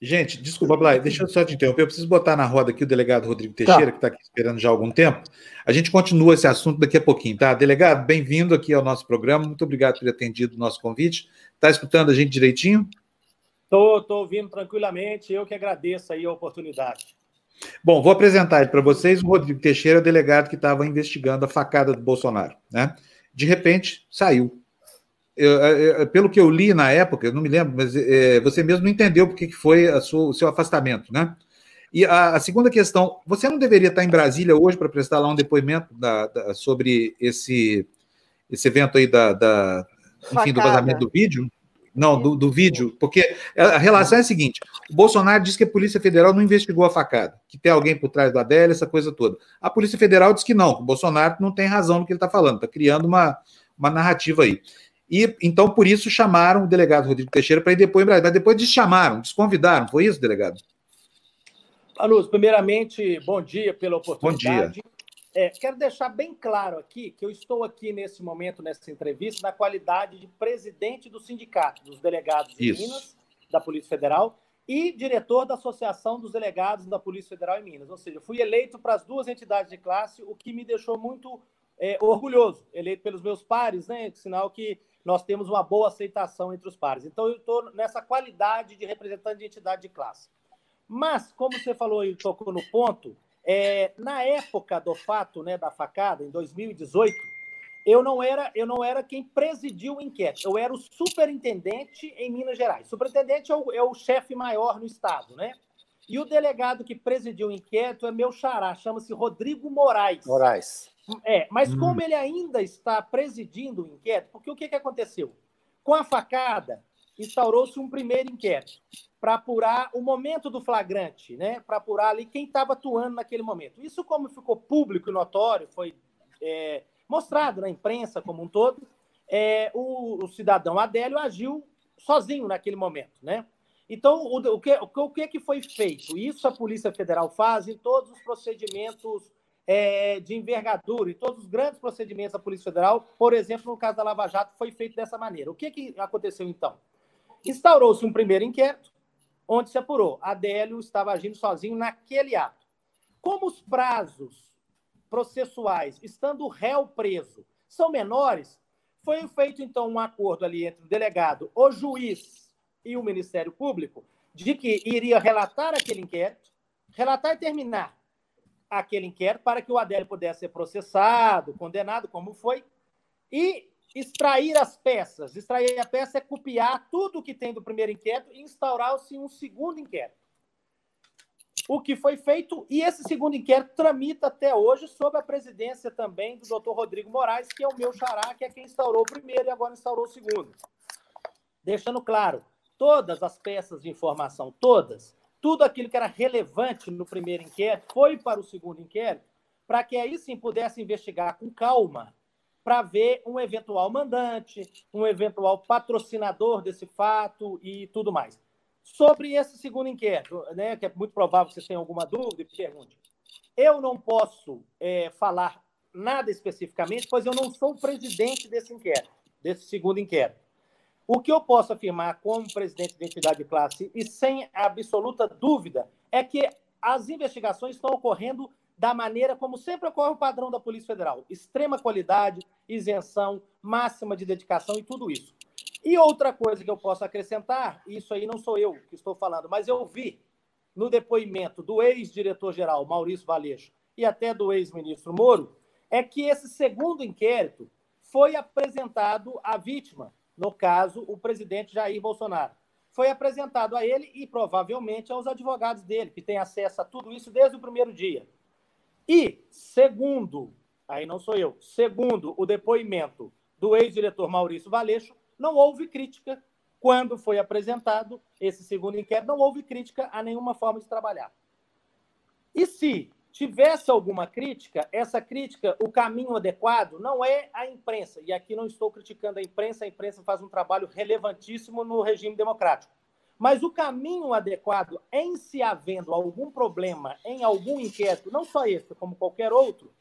Gente, desculpa, Blay, deixa eu só te interromper. Eu preciso botar na roda aqui o delegado Rodrigo tá. Teixeira, tá. que está aqui esperando já há algum tempo. A gente continua esse assunto daqui a pouquinho, tá? Delegado, bem-vindo aqui ao nosso programa. Muito obrigado por ter atendido o nosso convite. Está escutando a gente direitinho? Estou, estou ouvindo tranquilamente. Eu que agradeço aí a oportunidade. Bom, vou apresentar para vocês o Rodrigo Teixeira, delegado que estava investigando a facada do Bolsonaro, né? De repente, saiu eu, eu, pelo que eu li na época, eu não me lembro, mas é, você mesmo não entendeu porque que foi sua, o seu afastamento, né? E a, a, segunda questão, você não deveria estar em Brasília hoje para prestar lá um depoimento da, da, sobre esse, esse evento aí da, da enfim, do vazamento do vídeo? Não, do, do, vídeo, porque a relação é a seguinte: o Bolsonaro diz que a Polícia Federal não investigou a facada, que tem alguém por trás do Adélio, essa coisa toda. A Polícia Federal diz que não, que o Bolsonaro não tem razão no que ele está falando, está criando uma, uma narrativa aí. E então, por isso, chamaram o delegado Rodrigo Teixeira para ir depois em Brasília. Mas depois deschamaram, desconvidaram, foi isso, delegado? Aluz, primeiramente, bom dia pela oportunidade. Bom dia. É, quero deixar bem claro aqui que eu estou aqui nesse momento, nessa entrevista, na qualidade de presidente do sindicato dos delegados de. Minas, da Polícia Federal, e diretor da Associação dos Delegados da Polícia Federal em Minas. Ou seja, fui eleito para as duas entidades de classe, o que me deixou muito é, orgulhoso, eleito pelos meus pares, né? Sinal que nós temos uma boa aceitação entre os pares. Então, eu estou nessa qualidade de representante de entidade de classe. Mas, como você falou e tocou no ponto, é, na época do fato né, da facada, em 2018, eu não era eu não era quem presidiu o inquérito, eu era o superintendente em Minas Gerais. Superintendente é o, é o chefe maior no estado, né? E o delegado que presidiu o inquérito é meu xará, chama-se Rodrigo Moraes. Moraes. É, mas hum. como ele ainda está presidindo o inquérito, porque o que, que aconteceu? Com a facada, instaurou-se um primeiro inquérito para apurar o momento do flagrante, né? Para apurar ali quem estava atuando naquele momento. Isso, como ficou público e notório, foi é, mostrado na imprensa como um todo, é, o, o, cidadão Adélio agiu sozinho naquele momento, né? Então, o, o, que, o que, que foi feito? Isso a Polícia Federal faz em todos os procedimentos é, de envergadura e todos os grandes procedimentos da Polícia Federal, por exemplo, no caso da Lava Jato, foi feito dessa maneira. O que, que aconteceu então? Instaurou-se um primeiro inquérito, onde se apurou. Adélio estava agindo sozinho naquele ato. Como os prazos processuais, estando o réu preso, são menores, foi feito então um acordo ali entre o delegado, o juiz e o Ministério Público de que iria relatar aquele inquérito, relatar e terminar aquele inquérito para que o Adélio pudesse ser processado, condenado, como foi, e extrair as peças. Extrair a peça é copiar tudo o que tem do primeiro inquérito e instaurar-se um segundo inquérito. O que foi feito, e esse segundo inquérito tramita até hoje sob a presidência também do doutor Rodrigo Moraes, que é o meu xará, que é quem instaurou o primeiro e agora instaurou o segundo. Deixando claro, todas as peças de informação, todas, tudo aquilo que era relevante no primeiro inquérito foi para o segundo inquérito, para que aí sim pudesse investigar com calma, para ver um eventual mandante, um eventual patrocinador desse fato e tudo mais. Sobre esse segundo inquérito, né, que é muito provável que vocês tenham alguma dúvida, pergunte. Eu não posso é, falar nada especificamente, pois eu não sou o presidente desse inquérito, desse segundo inquérito. O que eu posso afirmar como presidente de entidade de classe e sem absoluta dúvida é que as investigações estão ocorrendo da maneira como sempre ocorre o padrão da Polícia Federal: extrema qualidade, isenção, máxima de dedicação e tudo isso. E outra coisa que eu posso acrescentar, isso aí não sou eu que estou falando, mas eu vi no depoimento do ex-diretor-geral Maurício Valeixo e até do ex-ministro Moro, é que esse segundo inquérito foi apresentado à vítima no caso, o presidente Jair Bolsonaro. Foi apresentado a ele e provavelmente aos advogados dele, que têm acesso a tudo isso desde o primeiro dia. E, segundo, aí não sou eu, segundo o depoimento do ex-diretor Maurício Valeixo, não houve crítica quando foi apresentado esse segundo inquérito, não houve crítica a nenhuma forma de trabalhar. E se tivesse alguma crítica, essa crítica, o caminho adequado não é a imprensa. E aqui não estou criticando a imprensa, a imprensa faz um trabalho relevantíssimo no regime democrático. Mas o caminho adequado, em se havendo algum problema em algum inquérito, não só este, como qualquer outro,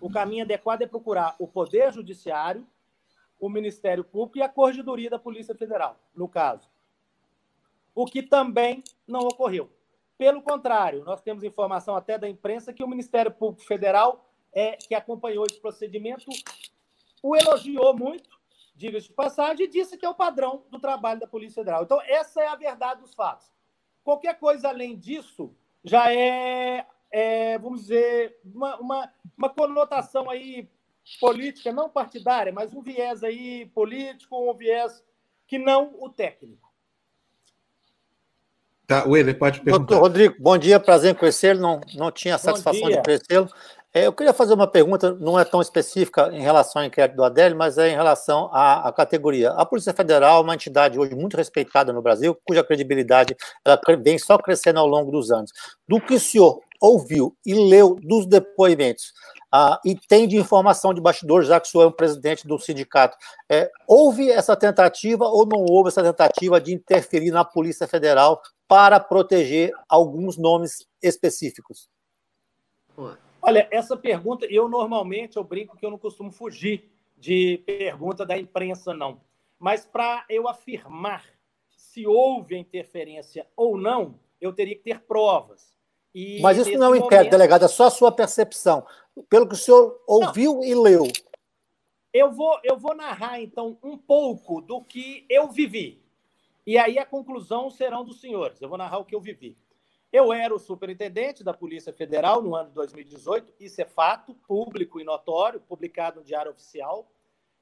o caminho adequado é procurar o Poder Judiciário, o Ministério Público e a Corregedoria da Polícia Federal, no caso. o que também não ocorreu. Pelo contrário, nós temos informação até da imprensa que o Ministério Público Federal, é, que acompanhou esse procedimento, o elogiou muito, diga-se de passagem, e disse que é o padrão do trabalho da Polícia Federal. Então, essa é a verdade dos fatos. Qualquer coisa além disso já é, é vamos dizer, uma, uma, uma conotação aí política, não partidária, mas um viés aí político, um viés que não o técnico. Tá, Willer, pode perguntar. Doutor Rodrigo, bom dia, prazer em conhecê-lo. Não, não tinha a satisfação de conhecê-lo. É, eu queria fazer uma pergunta, não é tão específica em relação ao inquérito do Adélio, mas é em relação à, à, categoria. A Polícia Federal é uma entidade hoje muito respeitada no Brasil, cuja credibilidade ela vem só crescendo ao longo dos anos. Do que o senhor ouviu e leu dos depoimentos, ah, e tem de informação de bastidores, já que o senhor é um presidente do sindicato, é, houve essa tentativa ou não houve essa tentativa de interferir na Polícia Federal para proteger alguns nomes específicos? Olha, essa pergunta, eu normalmente eu brinco que eu não costumo fugir de pergunta da imprensa, não. Mas para eu afirmar se houve interferência ou não, eu teria que ter provas. E Mas isso não é um inquérito, momento... delegado, é só a sua percepção. Pelo que o senhor ouviu não. e leu. Eu vou, eu vou narrar, então, um pouco do que eu vivi. E aí a conclusão serão dos senhores. Eu vou narrar o que eu vivi. Eu era o superintendente da Polícia Federal no ano de 2018, isso é fato, público e notório, publicado no Diário Oficial.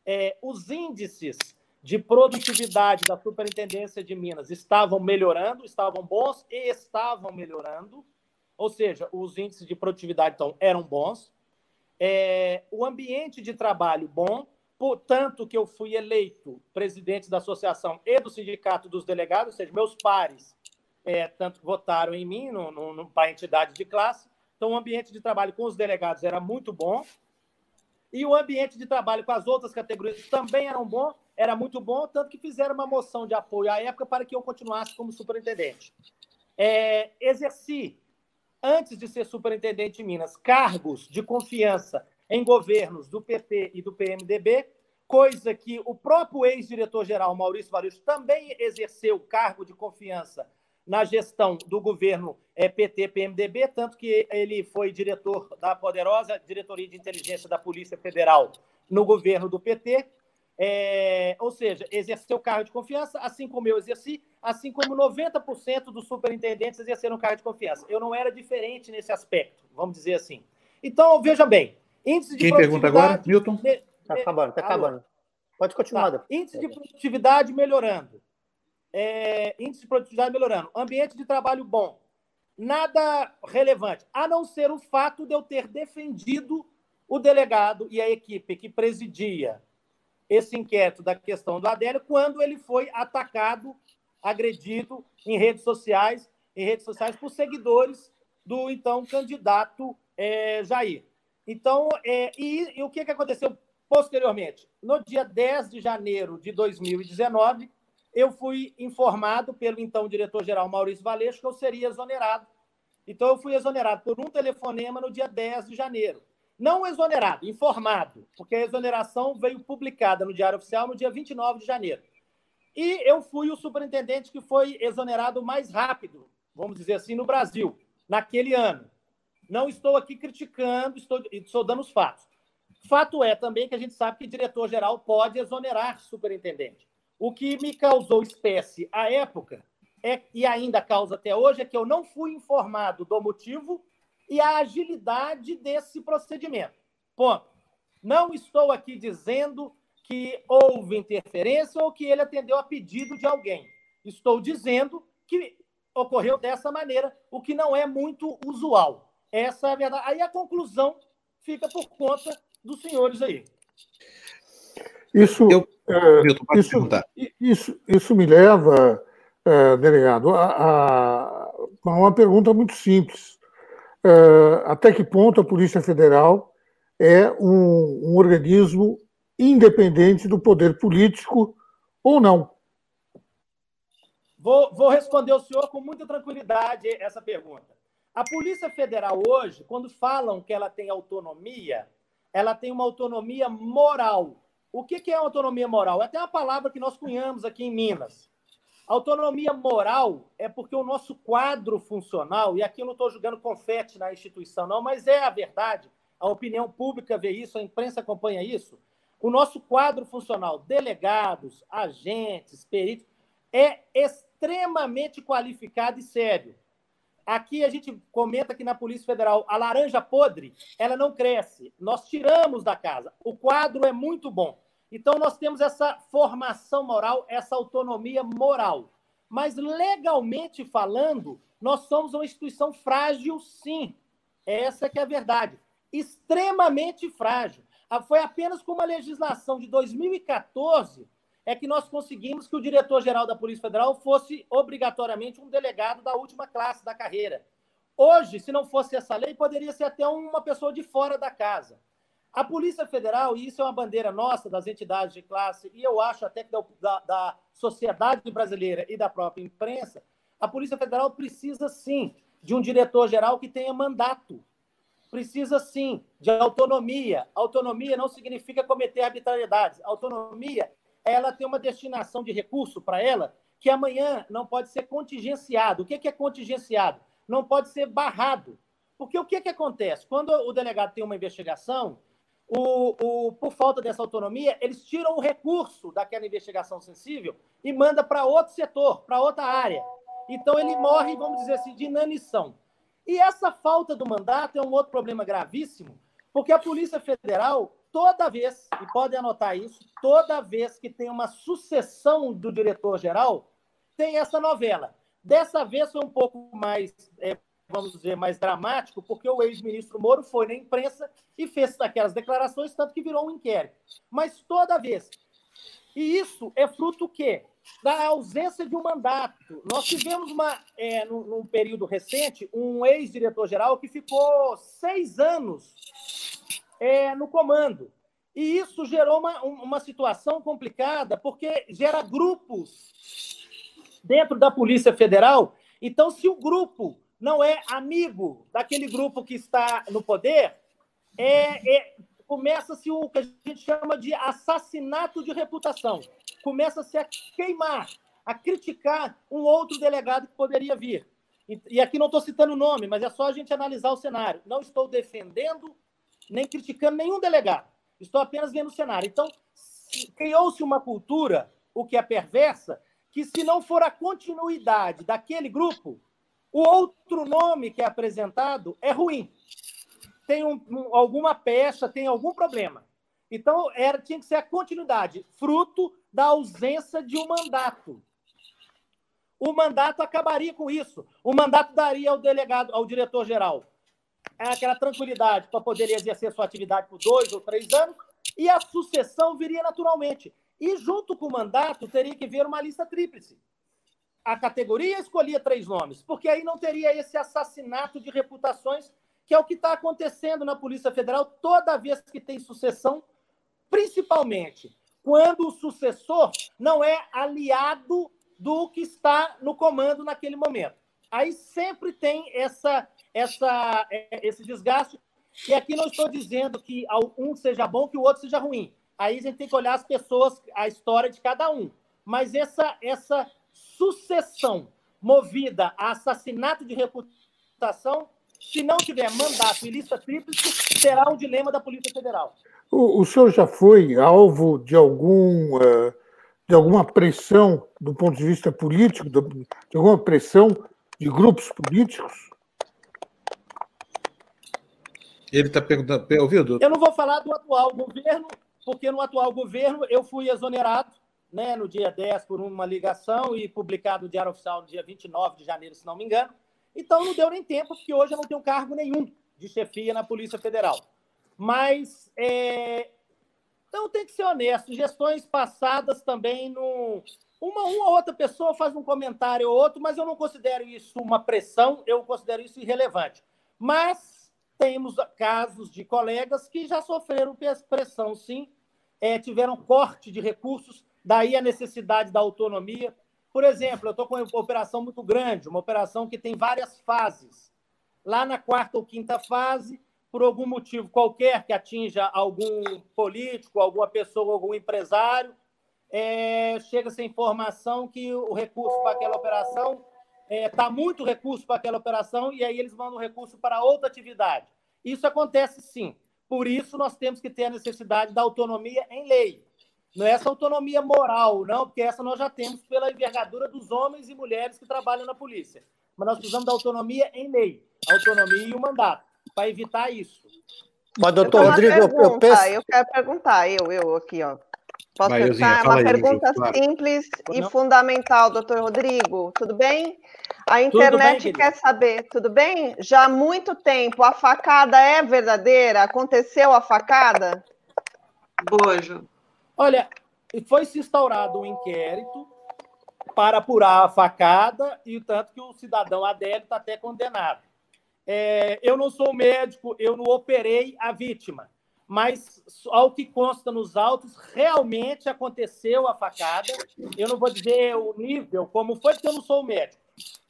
É, os índices de produtividade da Superintendência de Minas estavam melhorando, estavam bons e estavam melhorando, ou seja, os índices de produtividade então eram bons. É, o ambiente de trabalho bom, portanto que eu fui eleito presidente da associação e do sindicato dos delegados, ou seja, meus pares é, tanto votaram em mim para a entidade de classe. Então, o ambiente de trabalho com os delegados era muito bom. E o ambiente de trabalho com as outras categorias também era bom, era muito bom, tanto que fizeram uma moção de apoio à época para que eu continuasse como superintendente. É, exerci, antes de ser superintendente em Minas, cargos de confiança em governos do PT e do PMDB, coisa que o próprio ex-diretor-geral Maurício Varucho também exerceu cargo de confiança na gestão do governo é, PT-PMDB, tanto que ele foi diretor da poderosa Diretoria de Inteligência da Polícia Federal no governo do PT, é, ou seja, exerceu cargo de confiança, assim como eu exerci, assim como 90% dos superintendentes exerceram cargo de confiança. Eu não era diferente nesse aspecto, vamos dizer assim. Então, veja bem, índice de Quem pergunta agora? Milton? Está acabando, está acabando. Pode continuar. Tá. Índice de produtividade melhorando é, índice de produtividade melhorando, ambiente de trabalho bom, nada relevante, a não ser o fato de eu ter defendido o delegado e a equipe que presidia esse inquérito da questão do Adélio quando ele foi atacado, agredido em redes sociais, em redes sociais por seguidores do então candidato é, Jair. Então, é, e, e o que, que aconteceu posteriormente? No dia 10 de janeiro de 2019, eu fui informado pelo então diretor-geral Maurício Valeixo que eu seria exonerado. Então, eu fui exonerado por um telefonema no dia 10 de janeiro. Não exonerado, informado, porque a exoneração veio publicada no Diário Oficial no dia 29 de janeiro. E eu fui o superintendente que foi exonerado mais rápido, vamos dizer assim, no Brasil, naquele ano. Não estou aqui criticando, estou, estou dando os fatos. Fato é também que a gente sabe que diretor-geral pode exonerar superintendente. O que me causou espécie à época, é, e ainda causa até hoje, é que eu não fui informado do motivo e a agilidade desse procedimento. Ponto. Não estou aqui dizendo que houve interferência ou que ele atendeu a pedido de alguém. Estou dizendo que ocorreu dessa maneira, o que não é muito usual. Essa é a verdade. Aí a conclusão fica por conta dos senhores aí. Isso, Eu, é, isso, isso, isso, me leva, é, delegado, a, a, uma pergunta muito simples. É, até que ponto a Polícia Federal é um, um organismo independente do poder político ou não? Vou, vou, responder ao senhor com muita tranquilidade essa pergunta. A Polícia Federal hoje, quando falam que ela tem autonomia, ela tem uma autonomia moral. O que é autonomia moral? É até uma palavra que nós cunhamos aqui em Minas. Autonomia moral é porque o nosso quadro funcional, e aqui eu não estou jogando confete na instituição, não, mas é a verdade, a opinião pública vê isso, a imprensa acompanha isso. O nosso quadro funcional, delegados, agentes, peritos, é extremamente qualificado e sério. Aqui a gente comenta que na Polícia Federal a laranja podre, ela não cresce. Nós tiramos da casa. O quadro é muito bom. Então, nós temos essa formação moral, essa autonomia moral. Mas, legalmente falando, nós somos uma instituição frágil, sim. Essa que é a verdade. Extremamente frágil. Ah, foi apenas com uma legislação de 2014 é que nós conseguimos que o diretor-geral da Polícia Federal fosse obrigatoriamente um delegado da última classe da carreira. Hoje, se não fosse essa lei, poderia ser até uma pessoa de fora da casa. A Polícia Federal, e isso é uma bandeira nossa, das entidades de classe, e eu acho até que da, da sociedade brasileira e da própria imprensa, a Polícia Federal precisa sim de um diretor-geral que tenha mandato. Precisa sim de autonomia. Autonomia não significa cometer arbitrariedades. Autonomia, ela tem uma destinação de recurso para ela que amanhã não pode ser contingenciado. O que é contingenciado? Não pode ser barrado. Porque o que, que acontece? Quando o delegado tem uma investigação, o, o, por falta dessa autonomia, eles tiram o recurso daquela investigação sensível e manda para outro setor, para outra área. Então ele morre, vamos dizer assim, de inanição. E essa falta do mandato é um outro problema gravíssimo, porque a Polícia Federal, toda vez, e podem anotar isso, toda vez que tem uma sucessão do diretor-geral, tem essa novela. Dessa vez foi um pouco mais é, vamos dizer, mais dramático, porque o ex-ministro Moro foi na imprensa e fez aquelas declarações, tanto que virou um inquérito. Mas toda vez. E isso é fruto o quê? Da ausência de um mandato. Nós tivemos, uma, é, num, num período recente, um ex-diretor-geral que ficou seis anos é, no comando. E isso gerou uma, uma situação complicada, porque gera grupos dentro da Polícia Federal. Então, se o grupo não é amigo daquele grupo que está no poder, é, é começa-se o que a gente chama de assassinato de reputação. Começa-se a queimar, a criticar um outro delegado que poderia vir. E, e aqui não estou citando o nome, mas é só a gente analisar o cenário. Não estou defendendo nem criticando nenhum delegado. Estou apenas vendo o cenário. Então, criou-se uma cultura, o que é perversa, que se não for a continuidade daquele grupo, o outro nome que é apresentado é ruim. Tem um, um, alguma peça, tem algum problema. Então, era, tinha que ser a continuidade, fruto da ausência de um mandato. O mandato acabaria com isso. O mandato daria ao delegado, ao diretor-geral, aquela tranquilidade para poder exercer sua atividade por dois ou três anos, e a sucessão viria naturalmente. E junto com o mandato teria que vir uma lista tríplice a categoria escolhia três nomes, porque aí não teria esse assassinato de reputações, que é o que está acontecendo na Polícia Federal toda vez que tem sucessão, principalmente quando o sucessor não é aliado do que está no comando naquele momento. Aí sempre tem essa, essa, é, esse desgaste. E aqui não estou dizendo que um seja bom, que o outro seja ruim. Aí a gente tem que olhar as pessoas, a história de cada um. Mas essa, essa sucessão movida a assassinato de reputação, se não tiver mandato e lista tríplice, será um dilema da Polícia Federal. O, o senhor já foi alvo de algum uh, de alguma pressão do ponto de vista político, de, de alguma pressão de grupos políticos? Ele está perguntando, ouviu, doutor? Eu não vou falar do atual governo, porque no atual governo eu fui exonerado né, no dia 10 por uma ligação e publicado no Diário Oficial no dia 29 de janeiro, se não me engano. Então não deu nem tempo, porque hoje eu não tenho cargo nenhum de chefia na Polícia Federal. Mas é... então tem que ser honesto. Gestões passadas também não. Uma, uma ou outra pessoa faz um comentário ou outro, mas eu não considero isso uma pressão, eu considero isso irrelevante. Mas temos casos de colegas que já sofreram pressão, sim, é, tiveram corte de recursos daí a necessidade da autonomia. Por exemplo, eu estou com uma operação muito grande, uma operação que tem várias fases. Lá na quarta ou quinta fase, por algum motivo qualquer que atinja algum político, alguma pessoa, algum empresário, é, chega-se a informação que o recurso para aquela operação está é, tá muito recurso para aquela operação e aí eles mandam recurso para outra atividade. Isso acontece sim. Por isso, nós temos que ter a necessidade da autonomia em lei. Não é essa autonomia moral, não, porque essa nós já temos pela envergadura dos homens e mulheres que trabalham na polícia. Mas nós precisamos da autonomia em lei, autonomia e o mandato, para evitar isso. Mas, doutor Rodrigo, eu, eu, penso... eu quero perguntar, eu, eu aqui, ó. Posso Vai, perguntar? Uma aí, pergunta claro. simples e fundamental, doutor Rodrigo. Tudo bem? A internet bem, quer saber, tudo bem? Já há muito tempo, a facada é verdadeira? Aconteceu a facada? Boa, Ju. Olha, foi se instaurado um inquérito para apurar a facada, e tanto que o cidadão Adélio está até condenado. É, eu não sou médico, eu não operei a vítima, mas ao que consta nos autos, realmente aconteceu a facada. Eu não vou dizer o nível, como foi, porque eu não sou médico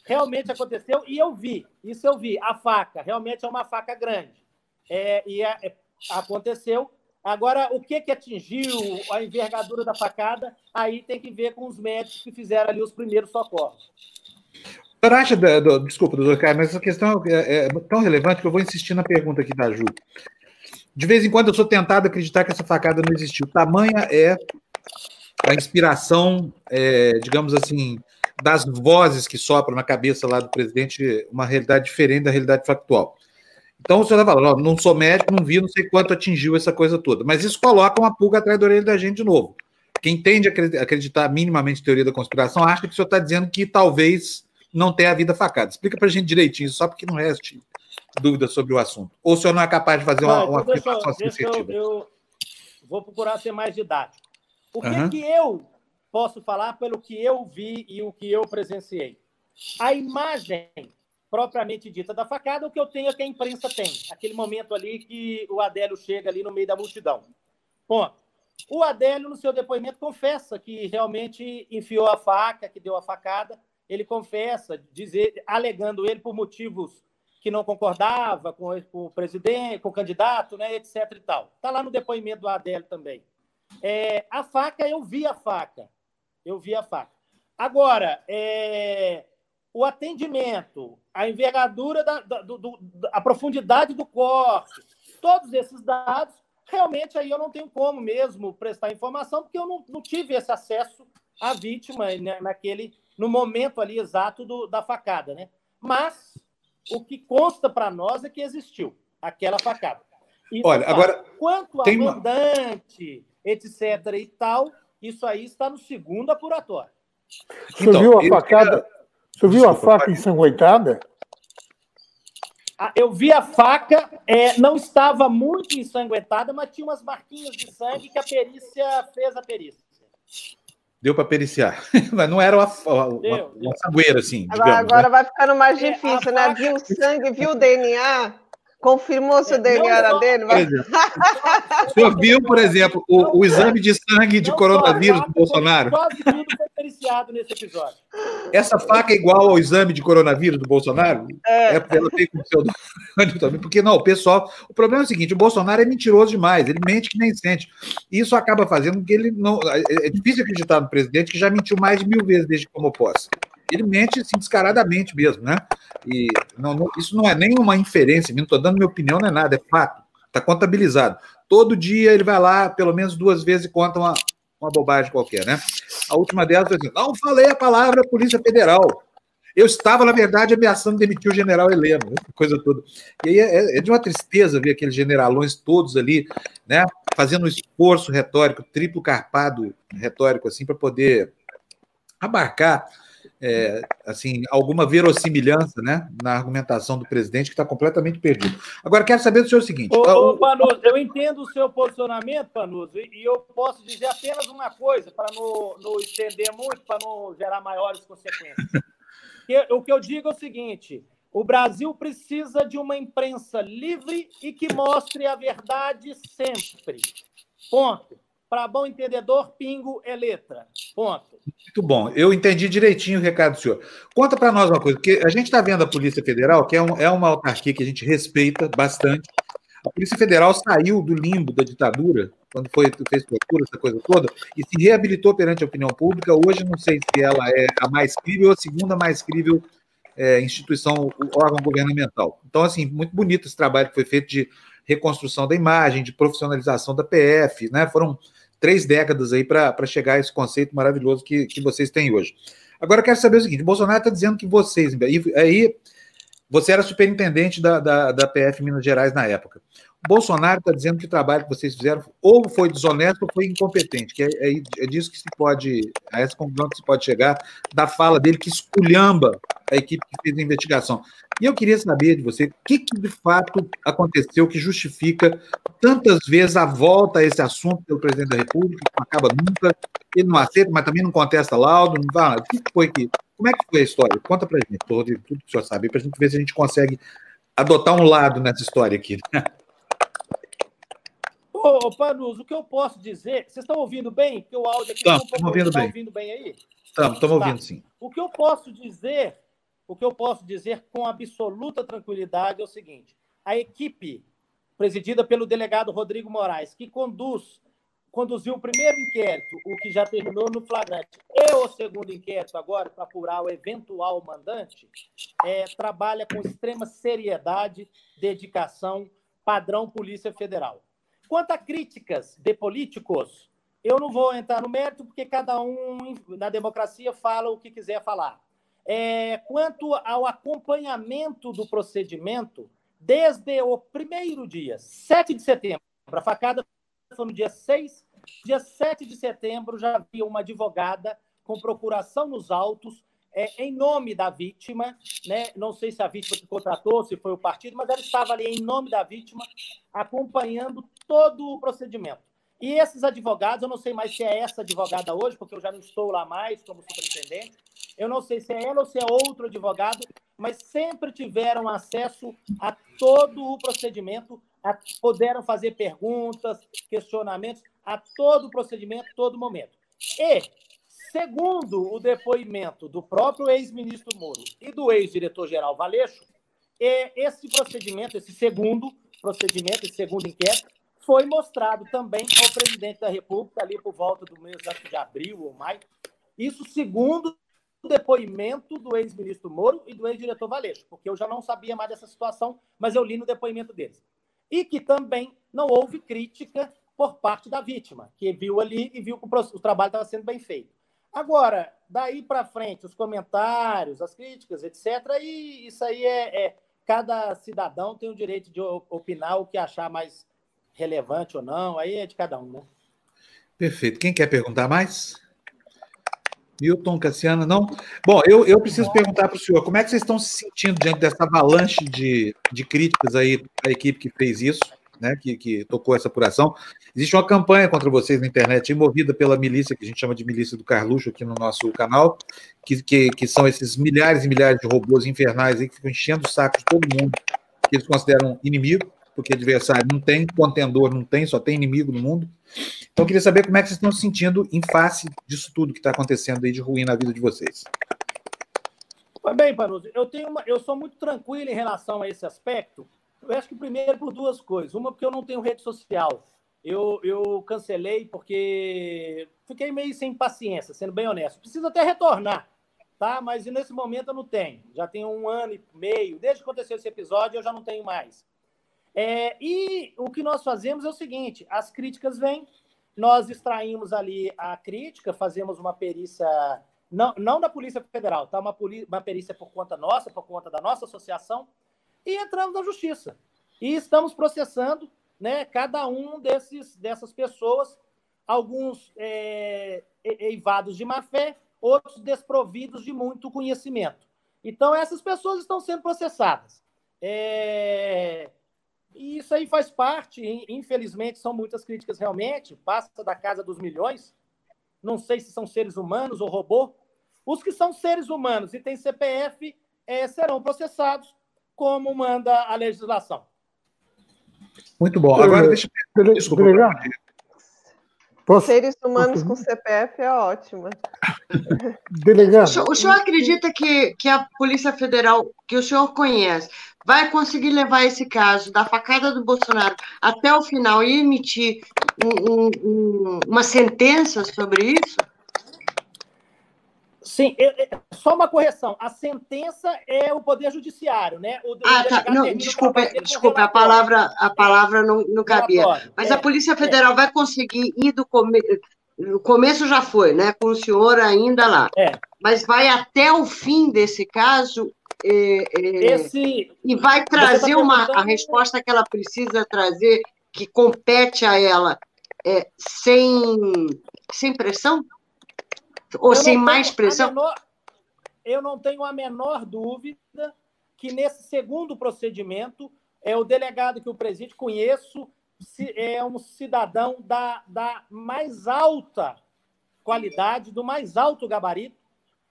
realmente aconteceu e eu vi, isso eu vi, a faca, realmente é uma faca grande. É, e é, é, aconteceu. Agora, o que, que atingiu a envergadura da facada, aí tem que ver com os médicos que fizeram ali os primeiros socorros. O acha, do, desculpa, doutor Caio, mas essa questão é, é, tão relevante que eu vou insistir na pergunta aqui da Ju. De vez em quando eu sou tentado a acreditar que essa facada não existiu. Tamanha é a inspiração, é, digamos assim, das vozes que sopram na cabeça lá do presidente uma realidade diferente da realidade factual. Então o senhor está falando, não sou médico, não vi, não sei quanto atingiu essa coisa toda. Mas isso coloca uma pulga atrás da orelha da gente de novo. Quem tende a acreditar minimamente em teoria da conspiração acha que o senhor está dizendo que talvez não tenha havido facada. Explica para a gente direitinho, só porque não reste dúvida sobre o assunto. Ou o senhor não é capaz de fazer uma, uma então afirmação deixa eu, eu, vou procurar ser mais didático. O que, uhum. que eu posso falar pelo que eu vi e o que eu presenciei. A imagem propriamente dita da facada, o que eu tenho é que a imprensa tem. Aquele momento ali que o Adélio chega ali no meio da multidão. Ponto. O Adélio, no seu depoimento, confessa que realmente enfiou a faca, que deu a facada. Ele confessa, dizer, alegando ele por motivos que não concordava com, com o presidente, com o candidato, né, etc. e tal. Está lá no depoimento do Adélio também. É, a faca, eu vi a faca. Eu vi a faca. Agora, é, o atendimento, a envergadura, da, da, do, do, a profundidade do corte, todos esses dados, realmente aí eu não tenho como mesmo prestar informação, porque eu não, não tive esse acesso à vítima né, naquele, no momento ali exato do, da facada. Né? Mas o que consta para nós é que existiu aquela facada. Isso Olha, agora. Quanto a mandante, uma... etc. e tal, isso aí está no segundo apuratório. Você então, viu a facada? Você viu a faca ensanguentada? Ah, eu vi a faca, é, não estava muito ensanguentada, mas tinha umas marquinhas de sangue que a perícia fez a perícia. Deu para periciar. Mas não era uma, uma, deu, uma, uma sangueira, assim. Digamos, agora, agora né? vai ficando mais é, difícil, é, né? Faca... Viu o sangue, viu o DNA. Confirmou se o DNA era dele? Mas... O senhor viu, por exemplo, o, o exame de sangue de coronavírus do Bolsonaro? Quase tudo foi periciado nesse episódio. Essa faca é igual ao exame de coronavírus do Bolsonaro? É. é ela tem com seu também, porque não, o pessoal. O problema é o seguinte: o Bolsonaro é mentiroso demais, ele mente que nem sente. Isso acaba fazendo com que ele não. É, é difícil acreditar no presidente que já mentiu mais de mil vezes desde que tomou posse ele mente assim, descaradamente mesmo, né? E não, não, isso não é nenhuma inferência, não estou dando minha opinião, não é nada, é fato, está contabilizado. Todo dia ele vai lá, pelo menos duas vezes, e conta uma, uma bobagem qualquer, né? A última delas foi assim: não falei a palavra Polícia Federal. Eu estava, na verdade, ameaçando demitir o general Heleno, coisa toda. E aí é, é, de uma tristeza ver aqueles generalões todos ali, né, fazendo um esforço retórico, triplo carpado retórico, assim, para poder abarcar é, assim, alguma verossimilhança né, na argumentação do presidente, que está completamente perdido. Agora, quero saber do senhor o seguinte. Ô, ô, Panuso, eu entendo o seu posicionamento, Panuso, e eu posso dizer apenas uma coisa, para não, não estender muito, para não gerar maiores consequências. o que eu digo é o seguinte: o Brasil precisa de uma imprensa livre e que mostre a verdade sempre. Ponto. Para bom entendedor, pingo é letra. Ponto. Muito bom. Eu entendi direitinho o recado do senhor. Conta para nós uma coisa, porque a gente está vendo a Polícia Federal, que é, um, é uma autarquia que a gente respeita bastante. A Polícia Federal saiu do limbo da ditadura quando foi, fez procura, essa coisa toda, e se reabilitou perante a opinião pública. Hoje, não sei se ela é a mais crível ou a segunda mais crível é, instituição, órgão governamental. Então, assim, muito bonito esse trabalho que foi feito de reconstrução da imagem, de profissionalização da PF, né? Foram três décadas aí para chegar a esse conceito maravilhoso que, que vocês têm hoje. Agora, eu quero saber o seguinte: Bolsonaro está dizendo que vocês, aí, você era superintendente da, da, da PF Minas Gerais na época. Bolsonaro está dizendo que o trabalho que vocês fizeram ou foi desonesto ou foi incompetente, que é, é, é disso que se pode, a essa conclusão que se pode chegar da fala dele que esculhamba a equipe que fez a investigação. E eu queria saber de você o que, que de fato aconteceu que justifica tantas vezes a volta a esse assunto pelo presidente da República, que não acaba nunca, ele não aceita, mas também não contesta laudo, não vai, o que foi que, como é que foi a história? Conta para gente, tudo que o senhor sabe, para a gente ver se a gente consegue adotar um lado nessa história aqui. Ô, Panuso, o que eu posso dizer. Vocês estão ouvindo bem? Porque o áudio aqui estamos um ouvindo tá bem. ouvindo bem aí? Estamos, estamos tá. ouvindo sim. O que eu posso dizer, o que eu posso dizer com absoluta tranquilidade é o seguinte: a equipe presidida pelo delegado Rodrigo Moraes, que conduz, conduziu o primeiro inquérito, o que já terminou no flagrante, e o segundo inquérito agora para apurar o eventual mandante, é, trabalha com extrema seriedade, dedicação, padrão Polícia Federal. Quanto a críticas de políticos, eu não vou entrar no mérito, porque cada um na democracia fala o que quiser falar. É, quanto ao acompanhamento do procedimento, desde o primeiro dia, 7 de setembro, a facada foi no dia 6, dia 7 de setembro já havia uma advogada com procuração nos autos é, em nome da vítima, né? não sei se a vítima que contratou, se foi o partido, mas ela estava ali em nome da vítima, acompanhando todo o procedimento. E esses advogados, eu não sei mais se é essa advogada hoje, porque eu já não estou lá mais como superintendente, eu não sei se é ela ou se é outro advogado, mas sempre tiveram acesso a todo o procedimento, a, puderam fazer perguntas, questionamentos, a todo o procedimento, todo momento. E Segundo o depoimento do próprio ex-ministro Moro e do ex-diretor-geral Valeixo, esse procedimento, esse segundo procedimento, esse segundo inquérito, foi mostrado também ao presidente da República ali por volta do mês de abril ou maio. Isso segundo o depoimento do ex-ministro Moro e do ex-diretor Valeixo, porque eu já não sabia mais dessa situação, mas eu li no depoimento deles. E que também não houve crítica por parte da vítima, que viu ali e viu que o trabalho estava sendo bem feito. Agora, daí para frente, os comentários, as críticas, etc., e isso aí é, é, Cada cidadão tem o direito de opinar o que achar mais relevante ou não, aí é de cada um, né? Perfeito. Quem quer perguntar mais? Milton, Cassiana, não? Bom, eu, eu preciso perguntar para o senhor, como é que vocês estão se sentindo diante dessa avalanche de, de críticas aí à equipe que fez isso? né, que, que tocou essa apuração. Existe uma campanha contra vocês na internet, movida pela milícia, que a gente chama de milícia do Carluxo aqui no nosso canal, que, que, que são esses milhares e milhares de robôs infernais aí que ficam enchendo o saco de todo mundo, que eles consideram inimigo, porque adversário não tem, contendor não tem, só tem inimigo no mundo. Então, eu queria saber como é que vocês estão se sentindo em face disso tudo que está acontecendo aí de ruim na vida de vocês. Bem, Panuso, eu, tenho uma, eu sou muito tranquilo em relação a esse aspecto, eu acho que primeiro por duas coisas. Uma, porque eu não tenho rede social. Eu, eu cancelei porque fiquei meio sem paciência, sendo bem honesto. Preciso até retornar, tá? Mas nesse momento eu não tenho. Já tenho um ano e meio. Desde que aconteceu esse episódio, eu já não tenho mais. É, e o que nós fazemos é o seguinte: as críticas vêm, nós extraímos ali a crítica, fazemos uma perícia, não, não da Polícia Federal, tá? Uma, uma perícia por conta nossa, por conta da nossa associação e entramos na justiça. E estamos processando né, cada um desses, dessas pessoas, alguns é, eivados de má fé, outros desprovidos de muito conhecimento. Então, essas pessoas estão sendo processadas. É... E isso aí faz parte, infelizmente, são muitas críticas realmente, passa da casa dos milhões. Não sei se são seres humanos ou robô. Os que são seres humanos e têm CPF é, serão processados como manda a legislação. Muito bom. Agora, deixa eu. Desculpa. Posso? Seres humanos com CPF é ótimo. Delegado. O senhor, o senhor, acredita que, que a Polícia Federal, que o senhor conhece, vai conseguir levar esse caso da facada do Bolsonaro até o final e emitir um, um, uma sentença sobre isso? Sim, só uma correção. A sentença é o Poder Judiciário, né? O, ah, tá. Não, desculpa, desculpa a palavra, a palavra não, não cabia. Mas é, a Polícia Federal é. vai conseguir ir do começo. O começo já foi, né? Com o senhor ainda lá. É. Mas vai até o fim desse caso é, é, Esse... e vai tá trazer tá uma, a resposta que ela precisa trazer, que compete a ela, é, sem, sem pressão? Ou sem mais pressão? Menor, eu não tenho a menor dúvida que nesse segundo procedimento, é o delegado que o preside, conheço, é um cidadão da, da mais alta qualidade, do mais alto gabarito,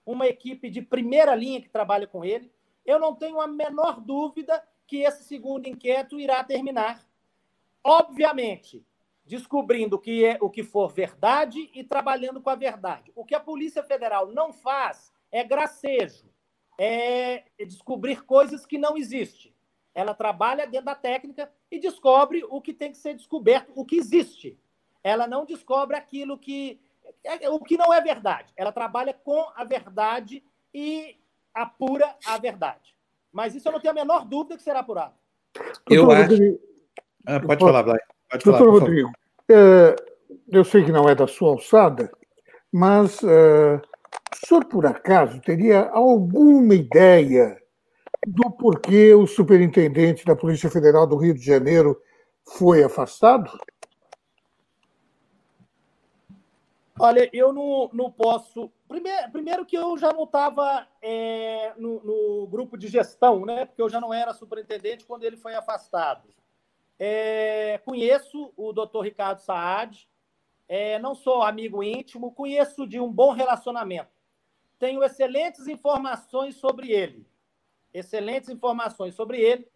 uma equipe de primeira linha que trabalha com ele. Eu não tenho a menor dúvida que esse segundo inquérito irá terminar. Obviamente, descobrindo o que, é, o que for verdade e trabalhando com a verdade. O que a Polícia Federal não faz é gracejo, é descobrir coisas que não existem. Ela trabalha dentro da técnica e descobre o que tem que ser descoberto, o que existe. Ela não descobre aquilo que é, o que não é verdade. Ela trabalha com a verdade e apura a verdade. Mas isso eu não tenho a menor dúvida que será apurado. Eu acho. Ah, pode falar, Blay. Pode Doutor falar, Rodrigo, é, eu sei que não é da sua alçada, mas é, o senhor, por acaso, teria alguma ideia do porquê o superintendente da Polícia Federal do Rio de Janeiro foi afastado? Olha, eu não, não posso. Primeiro, primeiro que eu já não estava é, no, no, grupo de gestão, né? Porque eu já não era superintendente quando ele foi afastado. É, conheço o doutor Ricardo Saad, é, não sou amigo íntimo, conheço de um bom relacionamento. Tenho excelentes informações sobre ele. Excelentes informações sobre ele.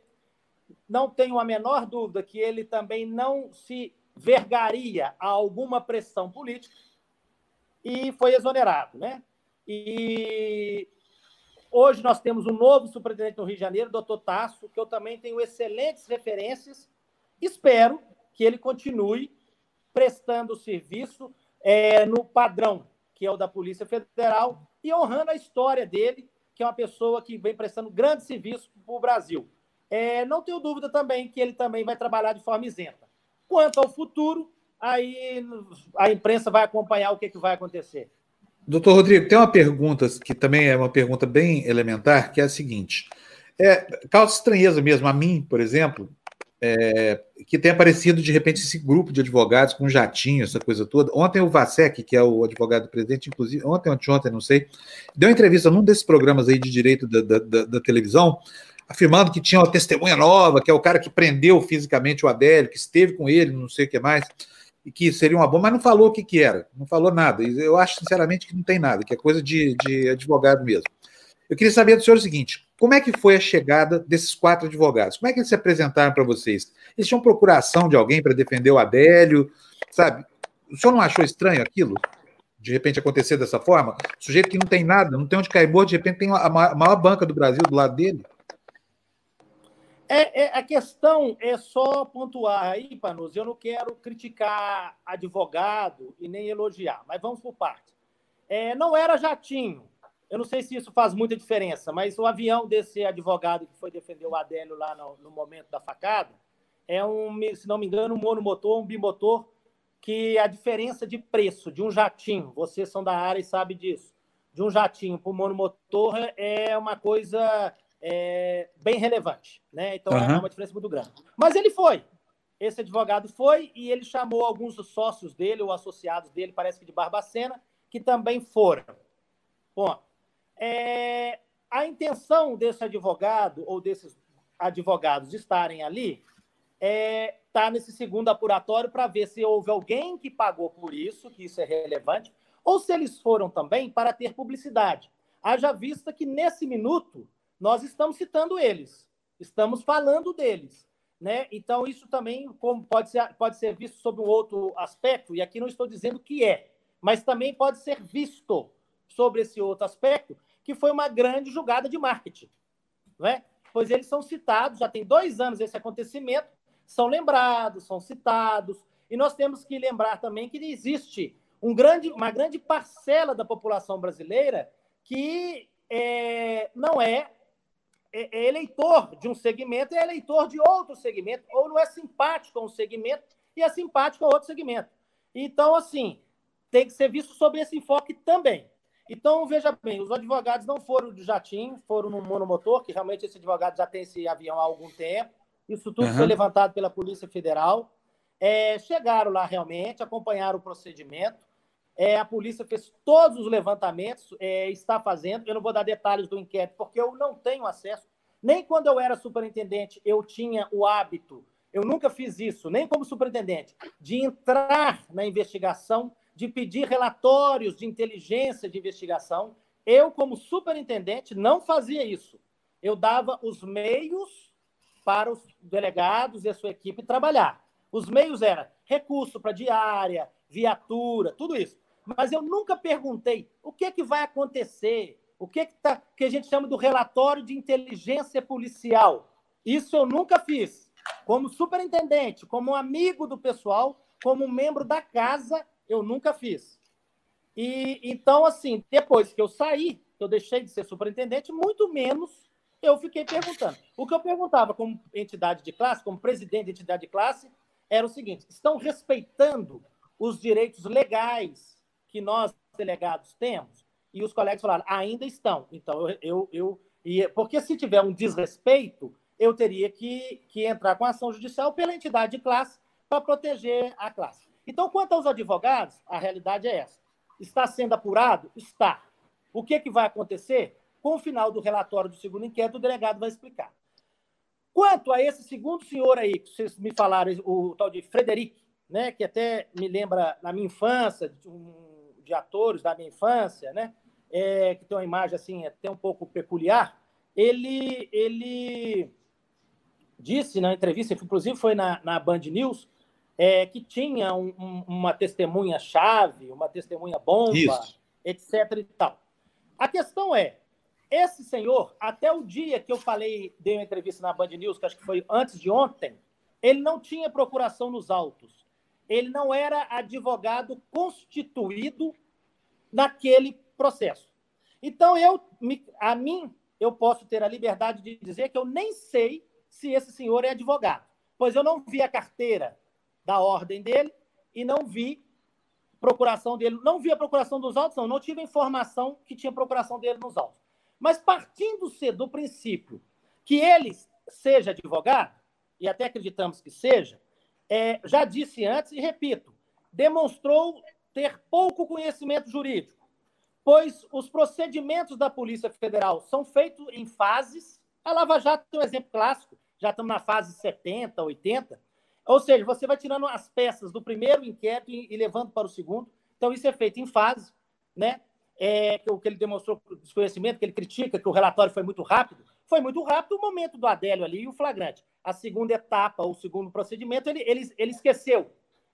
Não tenho a menor dúvida que ele também não se vergaria a alguma pressão política e foi exonerado, né? E hoje nós temos um novo superintendente do Rio de Janeiro, doutor Tasso, que eu também tenho excelentes referências Espero que ele continue prestando serviço é, no padrão, que é o da Polícia Federal, e honrando a história dele, que é uma pessoa que vem prestando grande serviço para o Brasil. É, não tenho dúvida também que ele também vai trabalhar de forma isenta. Quanto ao futuro, aí a imprensa vai acompanhar o que, que vai acontecer. Doutor Rodrigo, tem uma pergunta que também é uma pergunta bem elementar, que é a seguinte. É, causa estranheza mesmo a mim, por exemplo, é, que tem aparecido de repente esse grupo de advogados com jatinho, essa coisa toda. Ontem o Vasek, que é o advogado do presidente, inclusive, ontem, ontem, ontem, não sei, deu uma entrevista num desses programas aí de direito da, da, da, da televisão, afirmando que tinha uma testemunha nova, que é o cara que prendeu fisicamente o Adélio, que esteve com ele, não sei o que mais, e que seria uma bomba, mas não falou o que, que era, não falou nada. Eu acho, sinceramente, que não tem nada, que é coisa de, de advogado mesmo. Eu queria saber do senhor o seguinte: como é que foi a chegada desses quatro advogados? Como é que eles se apresentaram para vocês? Eles tinham procuração de alguém para defender o Adélio, sabe? O senhor não achou estranho aquilo? De repente acontecer dessa forma? Sujeito que não tem nada, não tem onde cair morto, de repente tem a maior banca do Brasil do lado dele. É, é, a questão é só pontuar aí, Panus. Eu não quero criticar advogado e nem elogiar, mas vamos por parte. É, não era jatinho, eu não sei se isso faz muita diferença, mas o avião desse advogado que foi defender o Adélio lá no, no momento da facada é um, se não me engano, um monomotor, um bimotor, que a diferença de preço de um jatinho, vocês são da área e sabem disso, de um jatinho para um monomotor é uma coisa é, bem relevante, né? Então uhum. é uma diferença muito grande. Mas ele foi, esse advogado foi e ele chamou alguns dos sócios dele ou associados dele, parece que de Barbacena, que também foram. Bom, é, a intenção desse advogado ou desses advogados estarem ali está é, tá nesse segundo apuratório para ver se houve alguém que pagou por isso, que isso é relevante, ou se eles foram também para ter publicidade. Haja vista que nesse minuto nós estamos citando eles, estamos falando deles. Né? Então, isso também pode ser, pode ser visto sob um outro aspecto, e aqui não estou dizendo que é, mas também pode ser visto sobre esse outro aspecto, que foi uma grande jogada de marketing. Não é? pois eles são citados, já tem dois anos esse acontecimento, são lembrados, são citados, e nós temos que lembrar também que existe um grande, uma grande parcela da população brasileira que é, não é, é, é, eleitor de um segmento, é eleitor de outro segmento, ou não é simpático a um segmento e é simpático a outro segmento. Então, assim, tem que ser visto sob esse enfoque também. Então, veja bem, os advogados não foram de jatinho, foram no monomotor, que realmente esse advogado já tem esse avião há algum tempo. Isso tudo uhum. foi levantado pela Polícia Federal. É, chegaram lá realmente, acompanharam o procedimento. É, a polícia fez todos os levantamentos, é, está fazendo. Eu não vou dar detalhes do inquérito, porque eu não tenho acesso. Nem quando eu era superintendente, eu tinha o hábito, eu nunca fiz isso, nem como superintendente, de entrar na investigação, de pedir relatórios de inteligência de investigação. Eu, como superintendente, não fazia isso. Eu dava os meios para os delegados e a sua equipe trabalhar. Os meios eram recurso para diária, viatura, tudo isso. Mas eu nunca perguntei o que, é que vai acontecer, o que, é que, tá, que a gente chama do relatório de inteligência policial. Isso eu nunca fiz. Como superintendente, como amigo do pessoal, como membro da casa, eu nunca fiz. E então, assim, depois que eu saí, eu deixei de ser superintendente, muito menos eu fiquei perguntando. O que eu perguntava como entidade de classe, como presidente de entidade de classe, era o seguinte: estão respeitando os direitos legais que nós, delegados, temos? E os colegas falaram, ainda estão. Então, eu, eu, eu ia, porque se tiver um desrespeito, eu teria que, que entrar com ação judicial pela entidade de classe para proteger a classe. Então, quanto aos advogados, a realidade é essa. Está sendo apurado? Está. O que, que vai acontecer? Com o final do relatório do segundo inquérito, o delegado vai explicar. Quanto a esse segundo senhor aí, que vocês me falaram, o tal de Frederic, né, que até me lembra na minha infância, um, de atores da minha infância, né, é, que tem uma imagem assim até um pouco peculiar, ele, ele disse na entrevista, inclusive foi na, na Band News, é, que tinha um, um, uma testemunha-chave, uma testemunha-bomba, etc. e tal. A questão é, esse senhor, até o dia que eu falei, dei uma entrevista na Band News, que acho que foi antes de ontem, ele não tinha procuração nos autos. Ele não era advogado constituído naquele processo. Então, eu, a mim, eu posso ter a liberdade de dizer que eu nem sei se esse senhor é advogado, pois eu não vi a carteira da ordem dele e não vi procuração dele. Não vi a procuração dos autos, não. Não tive informação que tinha procuração dele nos autos. Mas partindo-se do princípio que ele seja advogado, e até acreditamos que seja, é, já disse antes e repito, demonstrou ter pouco conhecimento jurídico, pois os procedimentos da Polícia Federal são feitos em fases. A Lava Jato tem um exemplo clássico, já estamos na fase 70, 80. Ou seja, você vai tirando as peças do primeiro inquérito e, e levando para o segundo. Então, isso é feito em fase, né? É, que, que ele demonstrou desconhecimento, que ele critica que o relatório foi muito rápido, foi muito rápido o momento do Adélio ali e o flagrante. A segunda etapa, o segundo procedimento, ele, ele, ele esqueceu.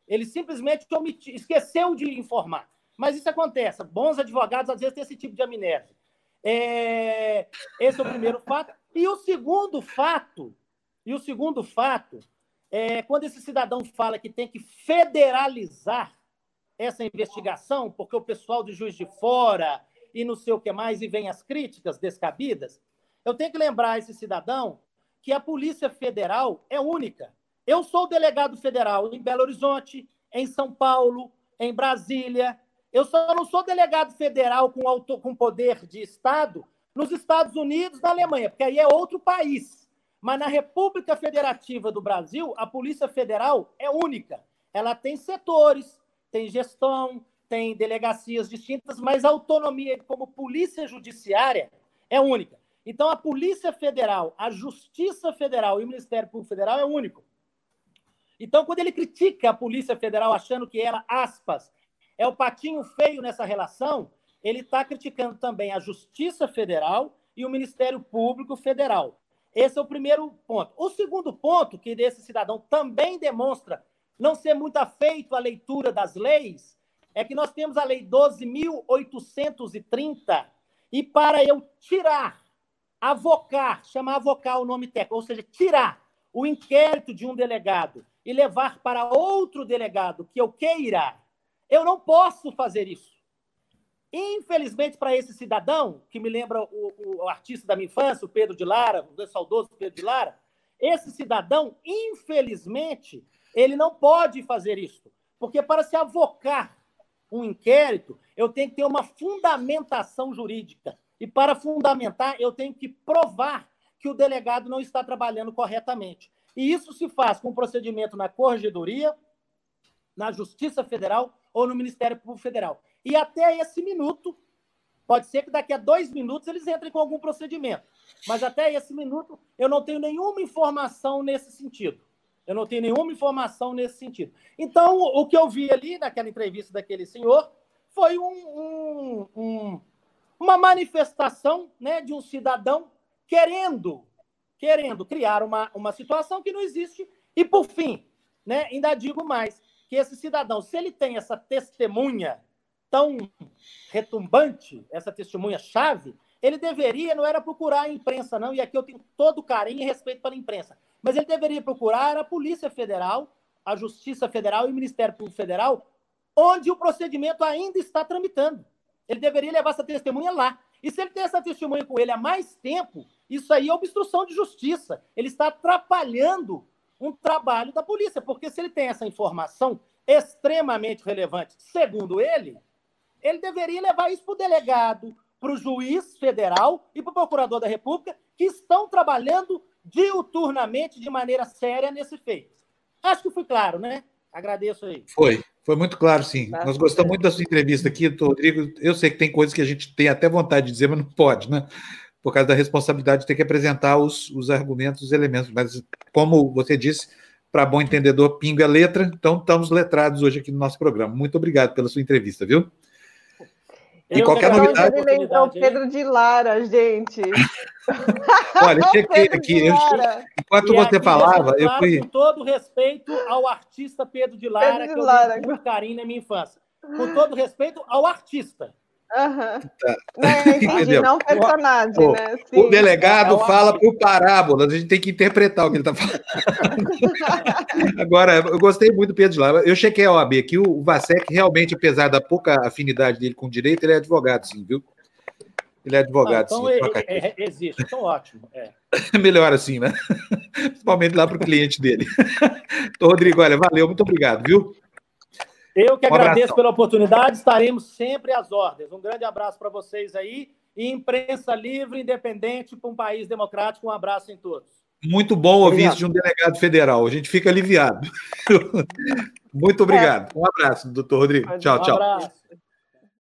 Ele simplesmente omiti, esqueceu de informar. Mas isso acontece. Bons advogados, às vezes, têm esse tipo de amnésia. É, esse é o primeiro fato. E o segundo fato, e o segundo fato, é quando esse cidadão fala que tem que federalizar essa investigação, porque o pessoal de Juiz de Fora e não sei o que mais, e vem as críticas descabidas, eu tenho que lembrar esse cidadão que a Polícia Federal é única. Eu sou delegado federal em Belo Horizonte, em São Paulo, em Brasília. Eu só não sou delegado federal com, auto, com poder de Estado nos Estados Unidos, na Alemanha, porque aí é outro país. Mas na República Federativa do Brasil, a Polícia Federal é única. Ela tem setores, tem gestão, tem delegacias distintas, mas a autonomia como polícia judiciária é única. Então, a Polícia Federal, a Justiça Federal e o Ministério Público Federal é único. Então, quando ele critica a Polícia Federal achando que ela, aspas, é o patinho feio nessa relação, ele está criticando também a Justiça Federal e o Ministério Público Federal. Esse é o primeiro ponto. O segundo ponto, que desse cidadão também demonstra não ser muito afeito à leitura das leis, é que nós temos a Lei 12.830, e para eu tirar avocar, chamar avocar o nome técnico, ou seja, tirar o inquérito de um delegado e levar para outro delegado que eu queira, eu não posso fazer isso. Infelizmente, para esse cidadão, que me lembra o, o, artista da minha infância, o Pedro de Lara, o saudoso Pedro de Lara, esse cidadão, infelizmente, ele não pode fazer isso. Porque para se avocar um inquérito, eu tenho que ter uma fundamentação jurídica. E para fundamentar, eu tenho que provar que o delegado não está trabalhando corretamente. E isso se faz com procedimento na Corregedoria, na Justiça Federal ou no Ministério Público Federal. E até esse minuto, pode ser que daqui a dois minutos eles entrem com algum procedimento. Mas até esse minuto, eu não tenho nenhuma informação nesse sentido. Eu não tenho nenhuma informação nesse sentido. Então, o que eu vi ali naquela entrevista daquele senhor foi um, um, um, uma manifestação né, de um cidadão querendo, querendo criar uma, uma situação que não existe. E, por fim, né, ainda digo mais, que esse cidadão, se ele tem essa testemunha tão retumbante, essa testemunha-chave, ele deveria, não era procurar a imprensa, não, e aqui eu tenho todo carinho e respeito para a imprensa, mas ele deveria procurar a Polícia Federal, a Justiça Federal e o Ministério Público Federal, onde o procedimento ainda está tramitando. Ele deveria levar essa testemunha lá. E se ele tem essa testemunha com ele há mais tempo, isso aí é obstrução de justiça. Ele está atrapalhando um trabalho da polícia, porque se ele tem essa informação extremamente relevante, segundo ele, ele deveria levar isso para o delegado, para o juiz federal e para o procurador da República, que estão trabalhando diuturnamente, de maneira séria, nesse feito. Acho que fui claro, né? Agradeço aí. Foi, foi muito claro, sim. Tá, Nós gostamos muito da sua entrevista aqui, Rodrigo. Eu sei que tem coisas que a gente tem até vontade de dizer, mas não pode, né? Por causa da responsabilidade de ter que apresentar os, os argumentos, os elementos. Mas, como você disse, para bom entendedor, pinga a letra. Então, estamos letrados hoje aqui no nosso programa. Muito obrigado pela sua entrevista, viu? E qualquer novidade. Ele lembrou Pedro de Lara, gente. Olha, eu cheguei aqui. Eu, enquanto e você aqui, falava, eu fui. Com todo respeito ao artista Pedro de Lara, Pedro de que eu Lara. muito carinho na minha infância. Com todo respeito ao artista. Uhum. Tá. Não, entendi, não personagem, o, né? Sim. O delegado é fala por parábolas, a gente tem que interpretar o que ele está falando. Agora, eu gostei muito do Pedro de Lava. Eu chequei a OAB aqui, o Vasek realmente, apesar da pouca afinidade dele com o direito, ele é advogado, sim, viu? Ele é advogado, então, sim. Então, é, é, existe, então ótimo. É. Melhor assim, né? Principalmente lá para o cliente dele. Então, Rodrigo, olha, valeu, muito obrigado, viu? Eu que um agradeço abração. pela oportunidade, estaremos sempre às ordens. Um grande abraço para vocês aí e imprensa livre, independente para um país democrático. Um abraço em todos. Muito bom ouvir isso de um delegado federal. A gente fica aliviado. Muito obrigado. Um abraço, doutor Rodrigo. Tchau, tchau. Um abraço.